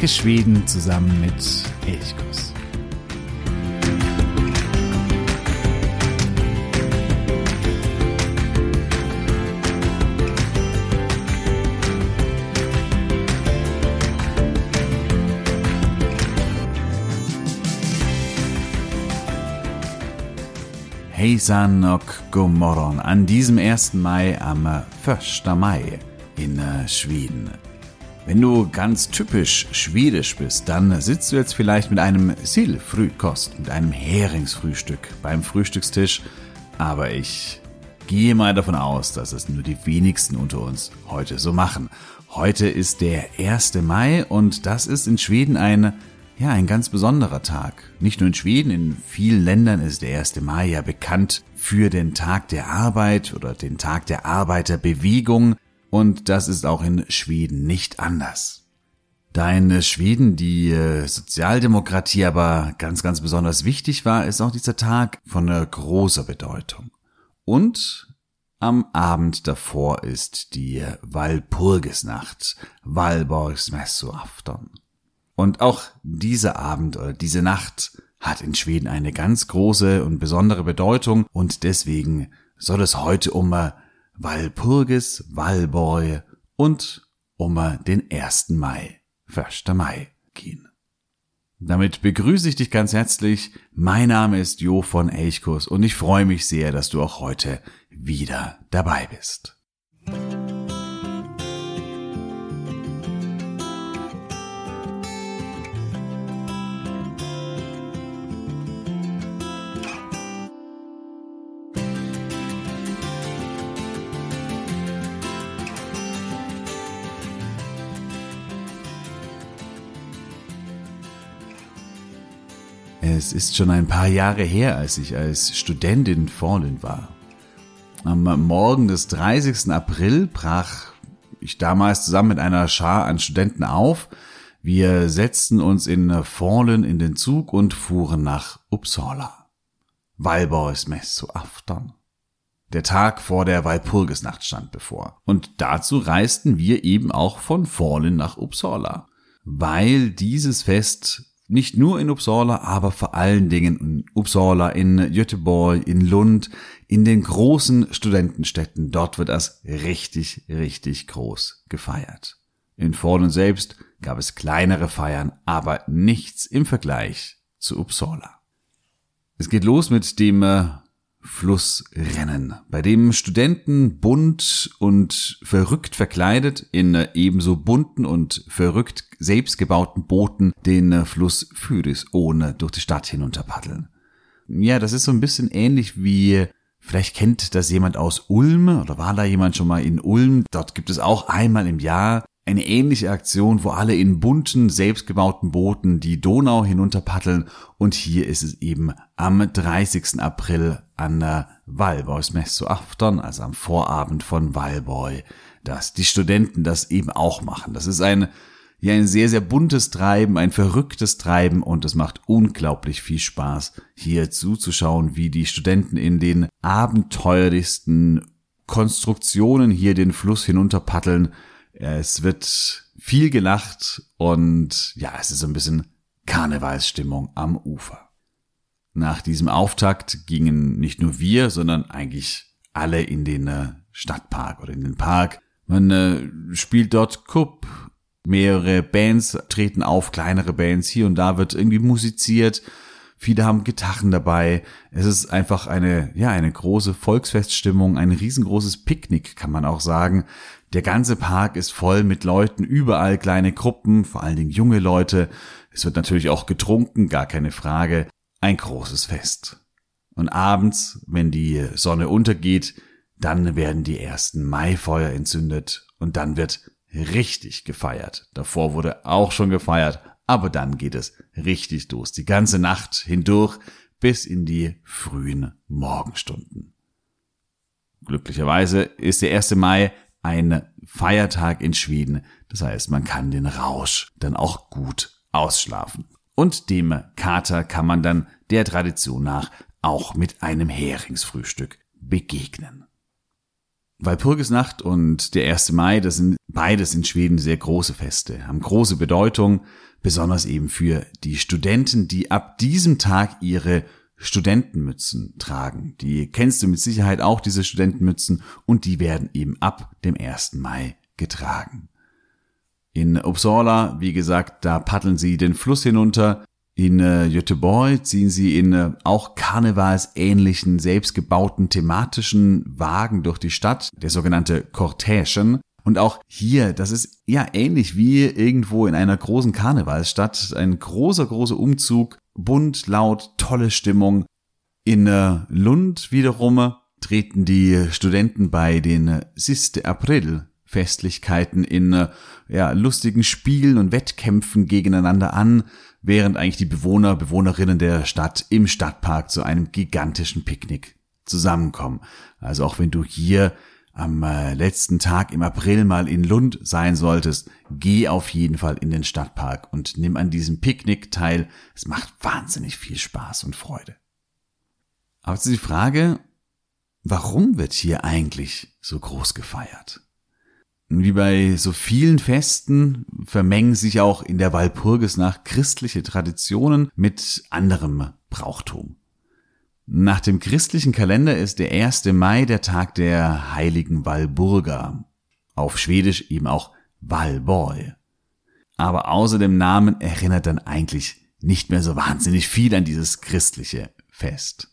Entdecke Schweden zusammen mit Elchkuss. Hejsan och god morgon an diesem 1. Mai am 1. Mai in äh, Schweden. Wenn du ganz typisch schwedisch bist, dann sitzt du jetzt vielleicht mit einem Sill-Frühkost, mit einem Heringsfrühstück beim Frühstückstisch, aber ich gehe mal davon aus, dass es nur die wenigsten unter uns heute so machen. Heute ist der 1. Mai und das ist in Schweden ein, ja, ein ganz besonderer Tag. Nicht nur in Schweden, in vielen Ländern ist der 1. Mai ja bekannt für den Tag der Arbeit oder den Tag der Arbeiterbewegung. Und das ist auch in Schweden nicht anders. Da in Schweden die äh, Sozialdemokratie aber ganz, ganz besonders wichtig war, ist auch dieser Tag von großer Bedeutung. Und am Abend davor ist die Walpurgisnacht, Valborgsmässoafton. Und auch dieser Abend oder diese Nacht hat in Schweden eine ganz große und besondere Bedeutung und deswegen soll es heute um Walpurgis, Walborg und um den 1. Mai, 1. Mai gehen. Damit begrüße ich dich ganz herzlich. Mein Name ist Jo von Elchkurs und ich freue mich sehr, dass du auch heute wieder dabei bist. Es ist schon ein paar Jahre her, als ich als Student in Fallen war. Am Morgen des 30. April brach ich damals zusammen mit einer Schar an Studenten auf. Wir setzten uns in Fallen in den Zug und fuhren nach Uppsala. Valborgsmäss zu Afton. Der Tag vor der Walpurgisnacht stand bevor. Und dazu reisten wir eben auch von Fallen nach Uppsala. Weil dieses Fest nicht nur in Uppsala, aber vor allen Dingen in Uppsala, in Göteborg, in Lund, in den großen Studentenstädten. Dort wird das richtig, richtig groß gefeiert. In Falun selbst gab es kleinere Feiern, aber nichts im Vergleich zu Uppsala. Es geht los mit dem äh, Flussrennen, bei dem Studenten bunt und verrückt verkleidet in ebenso bunten und verrückt selbstgebauten Booten den Fluss Fyris ohne durch die Stadt hinunter paddeln. Ja, das ist so ein bisschen ähnlich wie Vielleicht kennt das jemand aus Ulm oder war da jemand schon mal in Ulm. Dort gibt es auch einmal im Jahr eine ähnliche Aktion, wo alle in bunten, selbstgebauten Booten die Donau hinunter paddeln und hier ist es eben am 30. April an der Valborgsmesse zu Afton, also am Vorabend von Valborg, dass die Studenten das eben auch machen. Das ist ein, ja, ein sehr, sehr buntes Treiben, ein verrücktes Treiben und es macht unglaublich viel Spaß, hier zuzuschauen, wie die Studenten in den abenteuerlichsten Konstruktionen hier den Fluss hinunter paddeln es wird viel gelacht und ja, es ist so ein bisschen Karnevalsstimmung am Ufer. Nach diesem Auftakt gingen nicht nur wir, sondern eigentlich alle in den äh, Stadtpark oder in den Park. Man äh, spielt dort Cup, mehrere Bands treten auf, kleinere Bands, hier und da wird irgendwie musiziert. Viele haben Gitarren dabei. Es ist einfach eine, ja, eine große Volksfeststimmung, ein riesengroßes Picknick, kann man auch sagen. Der ganze Park ist voll mit Leuten, überall kleine Gruppen, vor allen Dingen junge Leute. Es wird natürlich auch getrunken, gar keine Frage. Ein großes Fest. Und abends, wenn die Sonne untergeht, dann werden die ersten Maifeuer entzündet und dann wird richtig gefeiert. Davor wurde auch schon gefeiert, aber dann geht es richtig los. Die ganze Nacht hindurch bis in die frühen Morgenstunden. Glücklicherweise ist der 1. Mai ein Feiertag in Schweden. Das heißt, man kann den Rausch dann auch gut ausschlafen. Und dem Kater kann man dann der Tradition nach auch mit einem Heringsfrühstück begegnen. Walpurgisnacht und der 1. Mai, das sind beides in Schweden sehr große Feste, haben große Bedeutung, besonders eben für die Studenten, die ab diesem Tag ihre Studentenmützen tragen. Die kennst du mit Sicherheit auch, diese Studentenmützen, und die werden eben ab dem 1. Mai getragen. In Uppsala, wie gesagt, da paddeln sie den Fluss hinunter. In äh, Göteborg ziehen sie in äh, auch karnevalsähnlichen, selbstgebauten thematischen Wagen durch die Stadt, der sogenannte Cortègen. Und auch hier, das ist ja ähnlich wie irgendwo in einer großen Karnevalsstadt, ein großer, großer Umzug, bunt, laut, tolle Stimmung. In äh, Lund wiederum treten die Studenten bei den Siste April Festlichkeiten in äh, ja, lustigen Spielen und Wettkämpfen gegeneinander an, während eigentlich die Bewohner, Bewohnerinnen der Stadt im Stadtpark zu einem gigantischen Picknick zusammenkommen. Also auch wenn du hier am äh, letzten Tag im April mal in Lund sein solltest, geh auf jeden Fall in den Stadtpark und nimm an diesem Picknick teil. Es macht wahnsinnig viel Spaß und Freude. Aber ist die Frage, warum wird hier eigentlich so groß gefeiert? Wie bei so vielen Festen vermengen sich auch in der Walpurgisnacht christliche Traditionen mit anderem Brauchtum. Nach dem christlichen Kalender ist der 1. Mai der Tag der heiligen Walburga. Auf Schwedisch eben auch Valborg. Aber außer dem Namen erinnert dann eigentlich nicht mehr so wahnsinnig viel an dieses christliche Fest.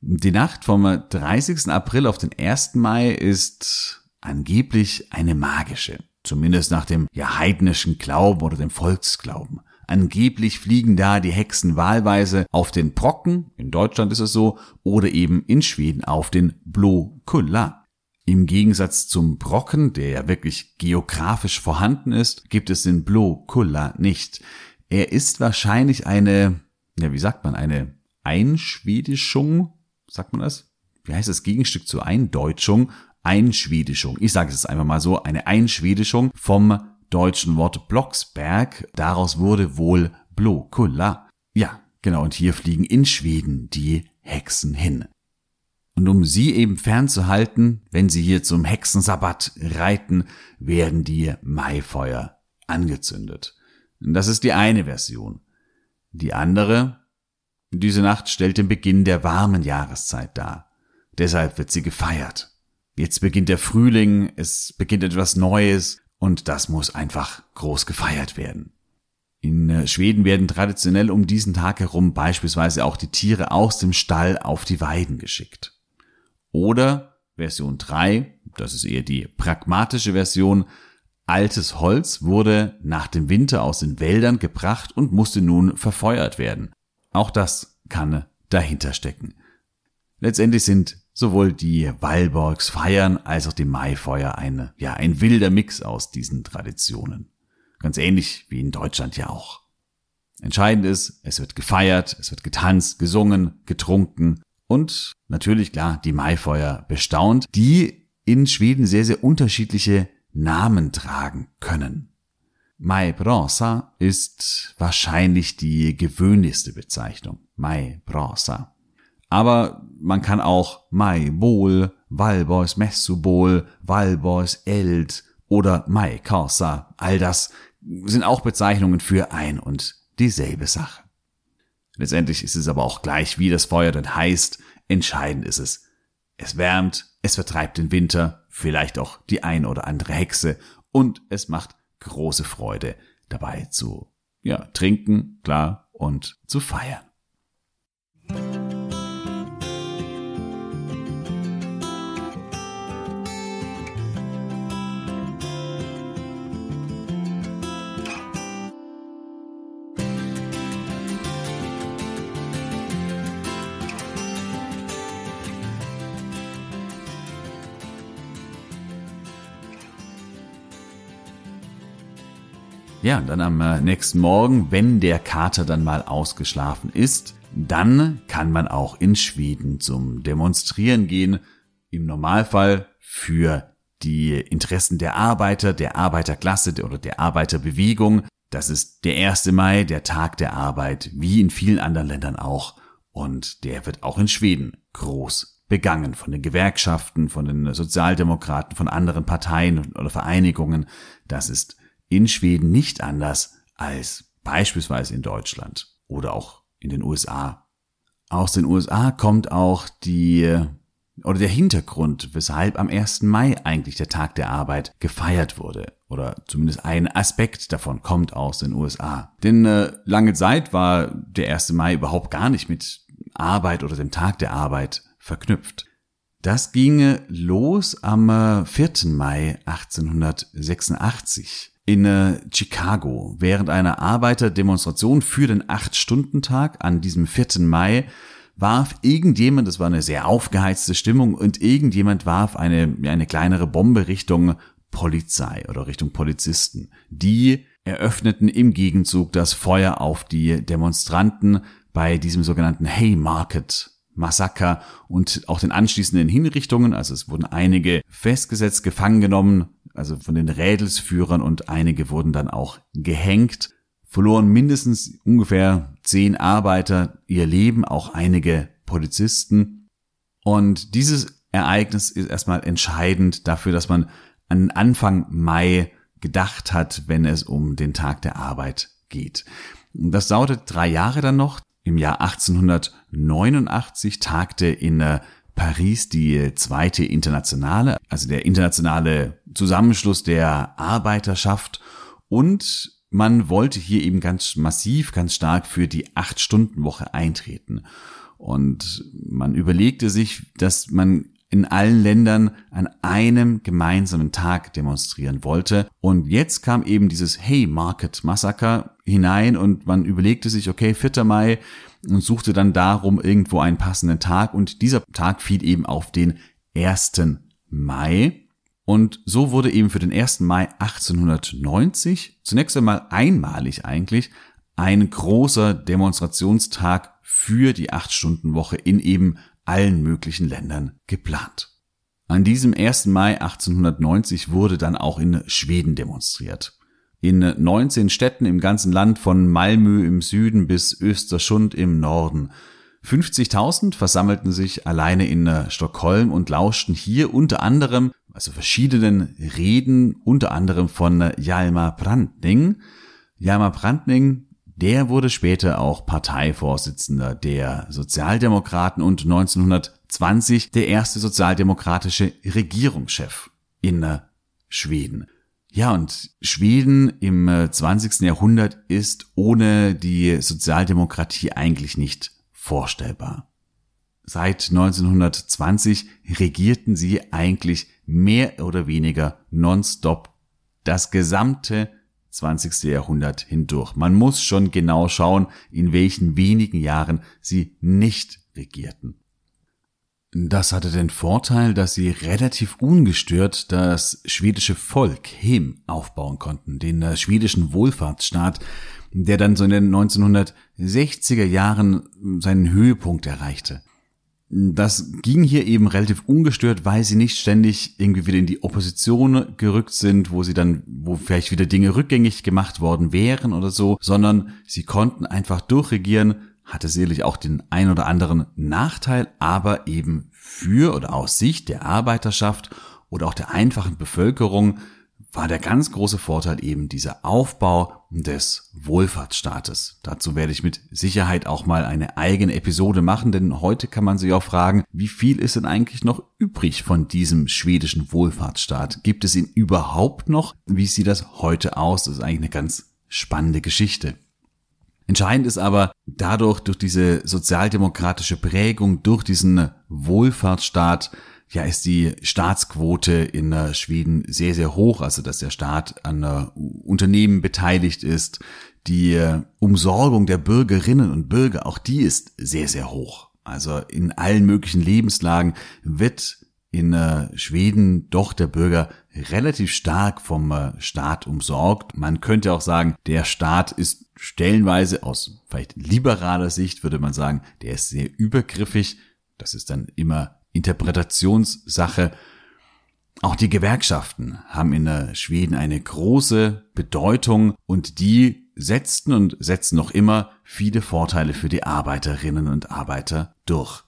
Die Nacht vom 30. April auf den 1. Mai ist angeblich eine magische, zumindest nach dem ja, heidnischen Glauben oder dem Volksglauben. Angeblich fliegen da die Hexen wahlweise auf den Brocken, in Deutschland ist es so, oder eben in Schweden auf den Blåkulla. Im Gegensatz zum Brocken, der ja wirklich geografisch vorhanden ist, gibt es den Blåkulla nicht. Er ist wahrscheinlich eine, ja, wie sagt man, eine Einschwedischung, sagt man das? Wie heißt das Gegenstück zur Eindeutschung Einschwedischung. Ich sage es einfach mal so, eine Einschwedischung vom deutschen Wort Blocksberg. Daraus wurde wohl Blokulla. Ja, genau, und hier fliegen in Schweden die Hexen hin. Und um sie eben fernzuhalten, wenn sie hier zum Hexensabbat reiten, werden die Maifeuer angezündet. Das ist die eine Version. Die andere, diese Nacht stellt den Beginn der warmen Jahreszeit dar. Deshalb wird sie gefeiert. Jetzt beginnt der Frühling, es beginnt etwas Neues und das muss einfach groß gefeiert werden. In äh, Schweden werden traditionell um diesen Tag herum beispielsweise auch die Tiere aus dem Stall auf die Weiden geschickt. Oder Version 3, das ist eher die pragmatische Version, altes Holz wurde nach dem Winter aus den Wäldern gebracht und musste nun verfeuert werden. Auch das kann dahinter stecken. Letztendlich sind sowohl die Walborgs feiern als auch die Maifeuer eine, ja, ein wilder Mix aus diesen Traditionen. Ganz ähnlich wie in Deutschland ja auch. Entscheidend ist, es wird gefeiert, es wird getanzt, gesungen, getrunken und natürlich klar die Maifeuer bestaunt, die in Schweden sehr, sehr unterschiedliche Namen tragen können. Mai Brosa ist wahrscheinlich die gewöhnlichste Bezeichnung. Mai Brosa. Aber man kann auch Mai Bol, Valborgs Messubol, Valborgs Eld oder Mai Corsa, all das sind auch Bezeichnungen für ein und dieselbe Sache. Letztendlich ist es aber auch gleich, wie das Feuer denn heißt. Entscheidend ist es. Es wärmt, es vertreibt den Winter, vielleicht auch die ein oder andere Hexe und es macht große Freude dabei zu, ja, trinken, klar, und zu feiern. Ja, und dann am äh, nächsten Morgen, wenn der Kater dann mal ausgeschlafen ist, dann kann man auch in Schweden zum Demonstrieren gehen. Im Normalfall für die Interessen der Arbeiter, der Arbeiterklasse oder der Arbeiterbewegung. Das ist der 1. Mai, der Tag der Arbeit, wie in vielen anderen Ländern auch. Und der wird auch in Schweden groß begangen von den Gewerkschaften, von den Sozialdemokraten, von anderen Parteien oder Vereinigungen. Das ist in Schweden nicht anders als beispielsweise in Deutschland oder auch in den USA. Aus den USA kommt auch die oder der Hintergrund, weshalb am 1. Mai eigentlich der Tag der Arbeit gefeiert wurde. Oder zumindest ein Aspekt davon kommt aus den USA. Denn äh, lange Zeit war der 1. Mai überhaupt gar nicht mit Arbeit oder dem Tag der Arbeit verknüpft. Das ginge los am 4. Äh, Mai 1886 in äh, Chicago während einer Arbeiterdemonstration für den Acht-Stunden-Tag an diesem 4. Mai warf irgendjemand, das war eine sehr aufgeheizte Stimmung, und irgendjemand warf eine, eine kleinere Bombe Richtung Polizei oder Richtung Polizisten. Die eröffneten im Gegenzug das Feuer auf die Demonstranten bei diesem sogenannten Haymarket Massaker und auch den anschließenden Hinrichtungen. Also es wurden einige festgesetzt, gefangen genommen, also von den Rädelsführern und einige wurden dann auch gehängt. Verloren mindestens ungefähr zehn Arbeiter ihr Leben, auch einige Polizisten. Und dieses Ereignis ist erstmal entscheidend dafür, dass man an Anfang Mai gedacht hat, wenn es um den Tag der Arbeit geht. Das dauerte drei Jahre dann noch. Im Jahr 1889 tagte in Paris die zweite Internationale, also der internationale Zusammenschluss der Arbeiterschaft und man wollte hier eben ganz massiv, ganz stark für die Acht-Stunden-Woche eintreten. Und man überlegte sich, dass man in allen Ländern an einem gemeinsamen Tag demonstrieren wollte. Und jetzt kam eben dieses Hey Market Massaker hinein und man überlegte sich, okay, 4. Mai und suchte dann darum irgendwo einen passenden Tag und dieser Tag fiel eben auf den 1. Mai. Und so wurde eben für den 1. Mai 1890 zunächst einmal einmalig eigentlich ein großer Demonstrationstag für die 8-Stunden-Woche in eben allen möglichen Ländern geplant. An diesem 1. Mai 1890 wurde dann auch in Schweden demonstriert. In 19 Städten im ganzen Land von Malmö im Süden bis Österschund im Norden. 50.000 versammelten sich alleine in äh, Stockholm und lauschten hier unter anderem, also verschiedenen Reden, unter anderem von äh, Hjalmar Brandning. Hjalmar Brandning der wurde später auch Parteivorsitzender der Sozialdemokraten und 1920 der erste sozialdemokratische Regierungschef in äh, Schweden. Ja, und Schweden im 20. Äh, Jahrhundert ist ohne die Sozialdemokratie eigentlich nicht vorstellbar. Seit 1920 regierten sie eigentlich mehr oder weniger nonstop das gesamte 20. Jahrhundert hindurch. Man muss schon genau schauen, in welchen wenigen Jahren sie nicht regierten. Das hatte den Vorteil, dass sie relativ ungestört das schwedische Volk Hem aufbauen konnten, den äh, schwedischen Wohlfahrtsstaat, der dann so in den 1960er Jahren seinen Höhepunkt erreichte. Das ging hier eben relativ ungestört, weil sie nicht ständig irgendwie wieder in die Opposition gerückt sind, wo sie dann, wo vielleicht wieder Dinge rückgängig gemacht worden wären oder so, sondern sie konnten einfach durchregieren, hatte sicherlich auch den ein oder anderen Nachteil, aber eben für oder aus Sicht der Arbeiterschaft oder auch der einfachen Bevölkerung war der ganz große Vorteil eben dieser Aufbau des Wohlfahrtsstaates. Dazu werde ich mit Sicherheit auch mal eine eigene Episode machen, denn heute kann man sich auch fragen, wie viel ist denn eigentlich noch übrig von diesem schwedischen Wohlfahrtsstaat? Gibt es ihn überhaupt noch? Wie sieht das heute aus? Das ist eigentlich eine ganz spannende Geschichte. Entscheidend ist aber dadurch, durch diese sozialdemokratische Prägung, durch diesen Wohlfahrtsstaat, ja, ist die Staatsquote in äh, Schweden sehr, sehr hoch, also dass der Staat an äh, Unternehmen beteiligt ist. Die äh, Umsorgung der Bürgerinnen und Bürger, auch die ist sehr, sehr hoch. Also in allen möglichen Lebenslagen wird in Schweden doch der Bürger relativ stark vom Staat umsorgt. Man könnte auch sagen, der Staat ist stellenweise aus vielleicht liberaler Sicht würde man sagen, der ist sehr übergriffig. Das ist dann immer Interpretationssache. Auch die Gewerkschaften haben in Schweden eine große Bedeutung und die setzten und setzen noch immer viele Vorteile für die Arbeiterinnen und Arbeiter durch.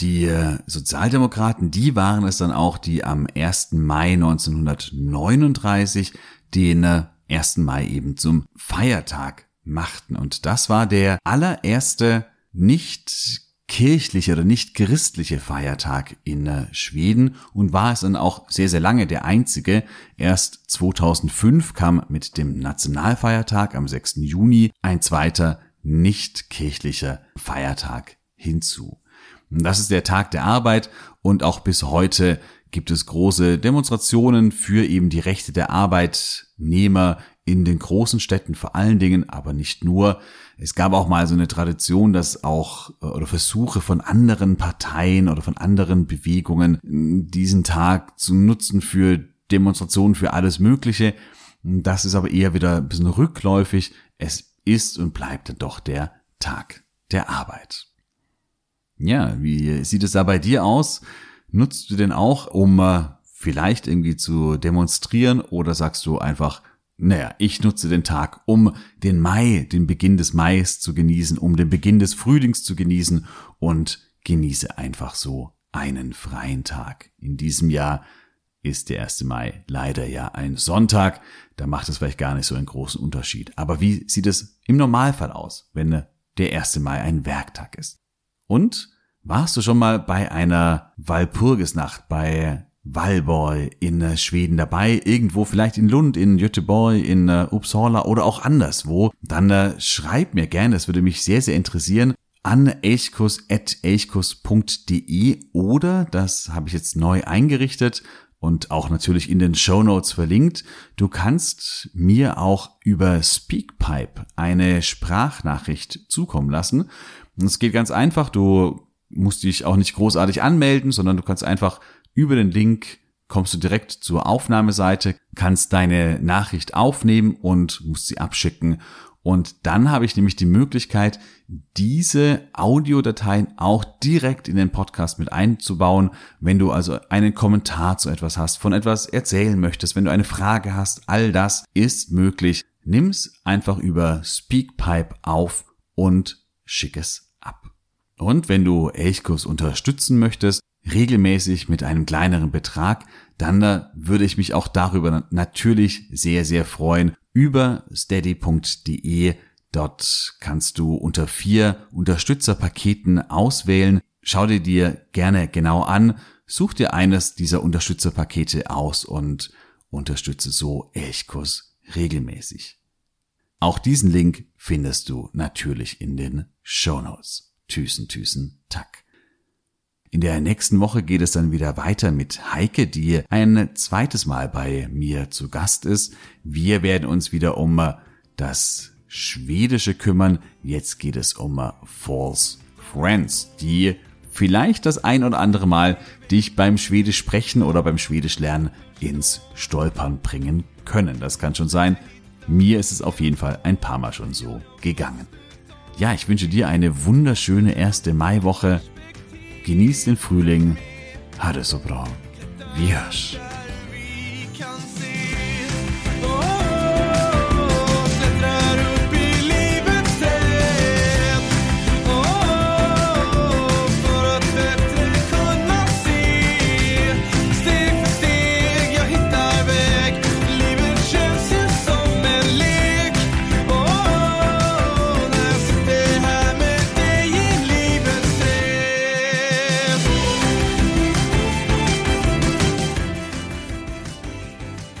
Die Sozialdemokraten, die waren es dann auch, die am 1. Mai 1939 den 1. Mai eben zum Feiertag machten. Und das war der allererste nicht kirchliche oder nicht christliche Feiertag in äh, Schweden und war es dann auch sehr, sehr lange der einzige. Erst 2005 kam mit dem Nationalfeiertag am 6. Juni ein zweiter nicht kirchlicher Feiertag hinzu. Das ist der Tag der Arbeit und auch bis heute gibt es große Demonstrationen für eben die Rechte der Arbeitnehmer in den großen Städten vor allen Dingen, aber nicht nur. Es gab auch mal so eine Tradition, dass auch äh, oder Versuche von anderen Parteien oder von anderen Bewegungen diesen Tag zu nutzen für Demonstrationen für alles Mögliche. Das ist aber eher wieder ein bisschen rückläufig. Es ist und bleibt doch der Tag der Arbeit. Ja, wie sieht es da bei dir aus? Nutzt du den auch, um äh, vielleicht irgendwie zu demonstrieren oder sagst du einfach, naja, ich nutze den Tag, um den Mai, den Beginn des Mais zu genießen, um den Beginn des Frühlings zu genießen und genieße einfach so einen freien Tag. In diesem Jahr ist der 1. Mai leider ja ein Sonntag, da macht es vielleicht gar nicht so einen großen Unterschied. Aber wie sieht es im Normalfall aus, wenn der 1. Mai ein Werktag ist? Und warst du schon mal bei einer Walpurgisnacht, bei Valborg in äh, Schweden dabei, irgendwo vielleicht in Lund, in Göteborg, in äh, Uppsala oder auch anderswo, dann äh, schreib mir gerne, das würde mich sehr, sehr interessieren, an elchkus.elchkus.de oder, das habe ich jetzt neu eingerichtet und auch natürlich in den Show Notes verlinkt, du kannst mir auch über Speakpipe eine Sprachnachricht zukommen lassen. Und es geht ganz einfach, du musst dich auch nicht großartig anmelden, sondern du kannst einfach über den Link kommst du direkt zur Aufnahmeseite, kannst deine Nachricht aufnehmen und musst sie abschicken. Und dann habe ich nämlich die Möglichkeit, diese Audiodateien auch direkt in den Podcast mit einzubauen. Wenn du also einen Kommentar zu etwas hast, von etwas erzählen möchtest, wenn du eine Frage hast, all das ist möglich. Nimm's einfach über Speakpipe auf und schick es. Und wenn du Elchkurs unterstützen möchtest, regelmäßig mit einem kleineren Betrag, dann würde ich mich auch darüber natürlich sehr, sehr freuen über steady.de. Dort kannst du unter vier Unterstützerpaketen auswählen. Schau dir dir gerne genau an, such dir eines dieser Unterstützerpakete aus und unterstütze so Elchkurs regelmäßig. Auch diesen Link findest du natürlich in den Show Notes. Tüßen, Tüßen, Tack. In der nächsten Woche geht es dann wieder weiter mit Heike, die ein zweites Mal bei mir zu Gast ist. Wir werden uns wieder um das Schwedische kümmern. Jetzt geht es um False Friends, die vielleicht das ein oder andere Mal dich beim Schwedisch sprechen oder beim Schwedisch lernen ins Stolpern bringen können. Das kann schon sein. Mir ist es auf jeden Fall ein paar Mal schon so gegangen. Ja, ich wünsche dir eine wunderschöne erste Maiwoche. Genieß den Frühling. Ha det så bra.